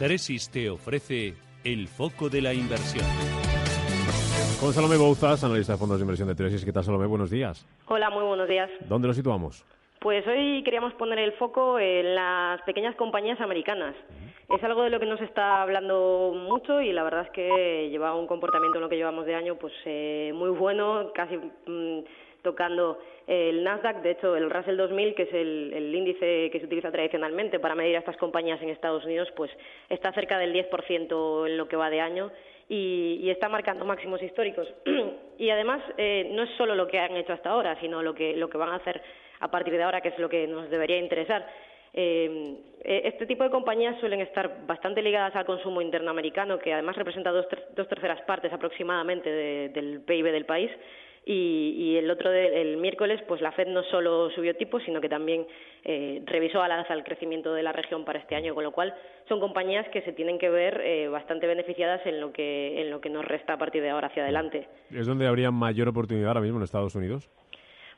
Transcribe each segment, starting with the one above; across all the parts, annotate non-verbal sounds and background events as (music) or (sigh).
Tresis te ofrece el foco de la inversión. Con Salomé Bouzas, analista de fondos de inversión de Tresis. ¿Qué tal, Salomé? Buenos días. Hola, muy buenos días. ¿Dónde lo situamos? Pues hoy queríamos poner el foco en las pequeñas compañías americanas. Es algo de lo que nos está hablando mucho y la verdad es que lleva un comportamiento en lo que llevamos de año pues eh, muy bueno, casi mm, tocando el Nasdaq, de hecho el Russell 2000, que es el, índice que se utiliza tradicionalmente para medir a estas compañías en Estados Unidos, pues está cerca del 10% en lo que va de año y, está marcando máximos históricos. (clears throat) y además eh, no es solo lo que han hecho hasta ahora, sino lo que, lo que van a hacer a partir de ahora, que es lo que nos debería interesar. Eh, este tipo de compañías suelen estar bastante ligadas al consumo interno americano, que además representa dos, dos terceras partes aproximadamente de, del PIB del país. Y, y, el otro de, el miércoles pues la Fed no solo subió tipos sino que también eh, revisó al alza el crecimiento de la región para este año con lo cual son compañías que se tienen que ver eh, bastante beneficiadas en lo que en lo que nos resta a partir de ahora hacia adelante es donde habría mayor oportunidad ahora mismo en Estados Unidos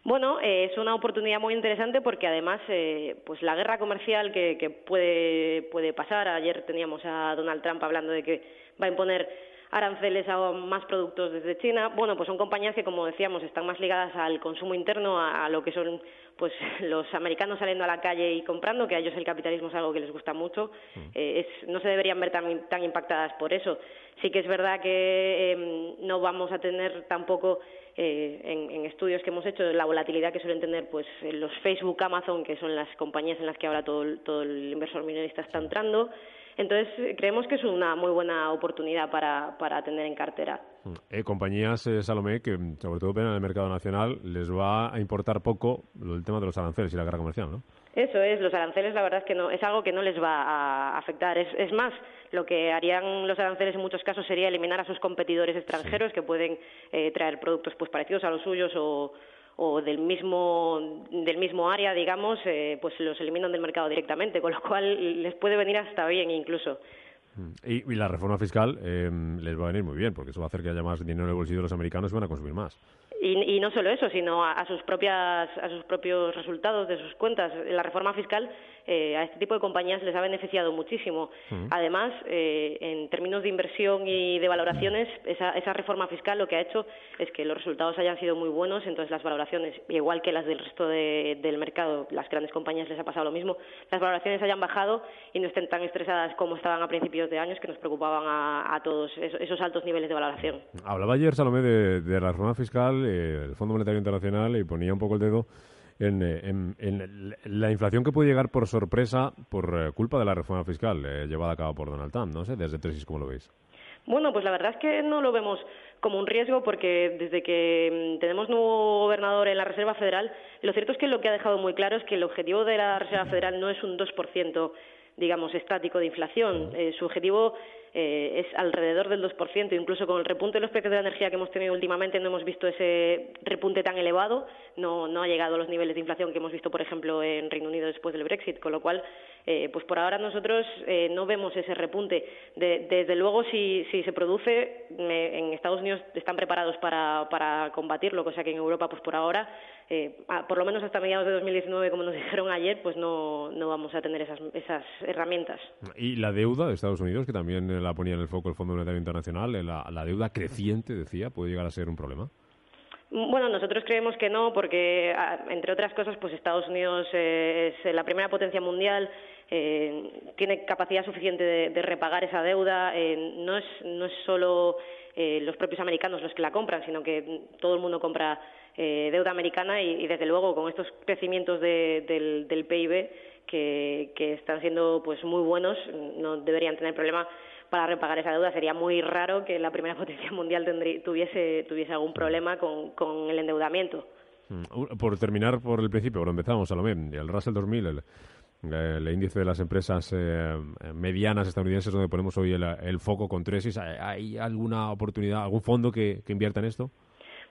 bueno, eh, es una oportunidad muy interesante porque además, eh, pues la guerra comercial que, que puede, puede pasar. Ayer teníamos a Donald Trump hablando de que va a imponer aranceles a más productos desde China. Bueno, pues son compañías que, como decíamos, están más ligadas al consumo interno, a, a, lo que son pues (laughs) los americanos saliendo a la calle y comprando, que a ellos el capitalismo es algo que les gusta mucho. Eh, es, no se deberían ver tan, tan impactadas por eso. Sí que es verdad que eh, no vamos a tener tampoco eh, en, en, estudios que hemos hecho la volatilidad que suelen tener pues los Facebook, Amazon, que son las compañías en las que ahora todo, todo el inversor minorista está entrando. Entonces, creemos que es una muy buena oportunidad para, para tener en cartera. Eh, compañías, eh, Salomé, que sobre todo en el mercado nacional les va a importar poco el tema de los aranceles y la guerra comercial, ¿no? Eso es, los aranceles la verdad es que no, es algo que no les va a afectar. Es, es más, lo que harían los aranceles en muchos casos sería eliminar a sus competidores extranjeros sí. que pueden eh, traer productos pues parecidos a los suyos o, o del mismo del mismo área digamos eh, pues los eliminan del mercado directamente con lo cual les puede venir hasta bien incluso y, y la reforma fiscal eh, les va a venir muy bien porque eso va a hacer que haya más dinero en el bolsillo de los americanos y van a consumir más y, y, no solo eso, sino a, a, sus propias, a sus propios resultados de sus cuentas. La reforma fiscal eh, a este tipo de compañías les ha beneficiado muchísimo. Además, eh, en términos de inversión y de valoraciones, esa, esa, reforma fiscal lo que ha hecho es que los resultados hayan sido muy buenos, entonces las valoraciones, igual que las del resto de, del mercado, las grandes compañías les ha pasado lo mismo, las valoraciones hayan bajado y no estén tan estresadas como estaban a principios de años que nos preocupaban a, a todos esos, esos, altos niveles de valoración. Hablaba ayer, Salomé, de, de la reforma fiscal eh, el Fondo Monetario Internacional y ponía un poco el dedo en, en, en, la inflación que puede llegar por sorpresa por eh, culpa de la reforma fiscal eh, llevada a cabo por Donald Trump. No sé, desde Tesis, ¿cómo lo veis? Bueno, pues la verdad es que no lo vemos como un riesgo porque desde que mm, tenemos nuevo gobernador en la Reserva Federal, lo cierto es que lo que ha dejado muy claro es que el objetivo de la Reserva Federal no es un 2%, digamos, estático de inflación. Eh, su objetivo eh, es alrededor del 2%. Incluso con el repunte de los precios de la energía que hemos tenido últimamente no hemos visto ese repunte tan elevado, no, no ha llegado a los niveles de inflación que hemos visto, por ejemplo, en Reino Unido después del Brexit, con lo cual, eh, pues por ahora nosotros eh, no vemos ese repunte. De, desde luego, si, si se produce, eh, en Estados Unidos están preparados para, para combatirlo, cosa que en Europa, pues por ahora, eh, por lo menos hasta mediados de 2019, como nos (laughs) dijeron ayer, pues no, no vamos a tener esas, esas herramientas. Y la deuda de Estados Unidos, que también la ponía en el foco el Fondo Monetario Internacional, la, la deuda creciente, decía, puede llegar a ser un problema. Bueno, nosotros creemos que no, porque entre otras cosas, pues Estados Unidos eh, es la primera potencia mundial, eh, tiene capacidad suficiente de, repagar esa deuda. Eh, no es no es solo eh, los propios americanos los que la compran, sino que todo el mundo compra deuda americana y, y, desde luego con estos crecimientos de, del, del PIB que, que están siendo pues muy buenos, no deberían tener problema para repagar esa deuda. Sería muy raro que la primera (laughs) potencia mundial tendría, tuviese, tuviese algún problema con, con el endeudamiento. Por terminar por el principio, por empezamos, Salomé, el Russell 2000, el, el índice de las empresas eh, medianas estadounidenses donde ponemos hoy el, foco con Tresis. ¿Hay alguna oportunidad, algún fondo que, que invierta en esto?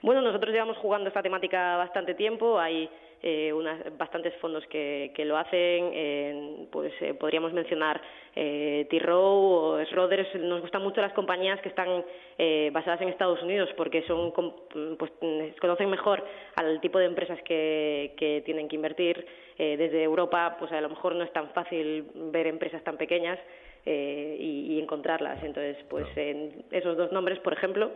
Bueno, nosotros llevamos jugando esta temática bastante tiempo. Hay eh, bastantes fondos que, que lo hacen. pues eh, podríamos mencionar eh, T-Row o Schroders. Nos gustan mucho las compañías que están eh, basadas en Estados Unidos porque son pues conocen mejor al tipo de empresas que, que tienen que invertir. Eh, desde Europa, pues a lo mejor no es tan fácil ver empresas tan pequeñas eh, y, y, encontrarlas. Entonces, pues en esos dos nombres, por ejemplo,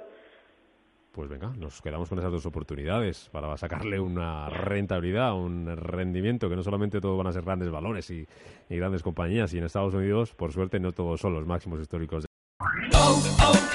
pues venga, nos quedamos con esas dos oportunidades para sacarle una rentabilidad, un rendimiento, que no solamente todos van a ser grandes balones y, grandes compañías, y en Estados Unidos, por suerte, no todos son los máximos históricos. Oh, oh, oh,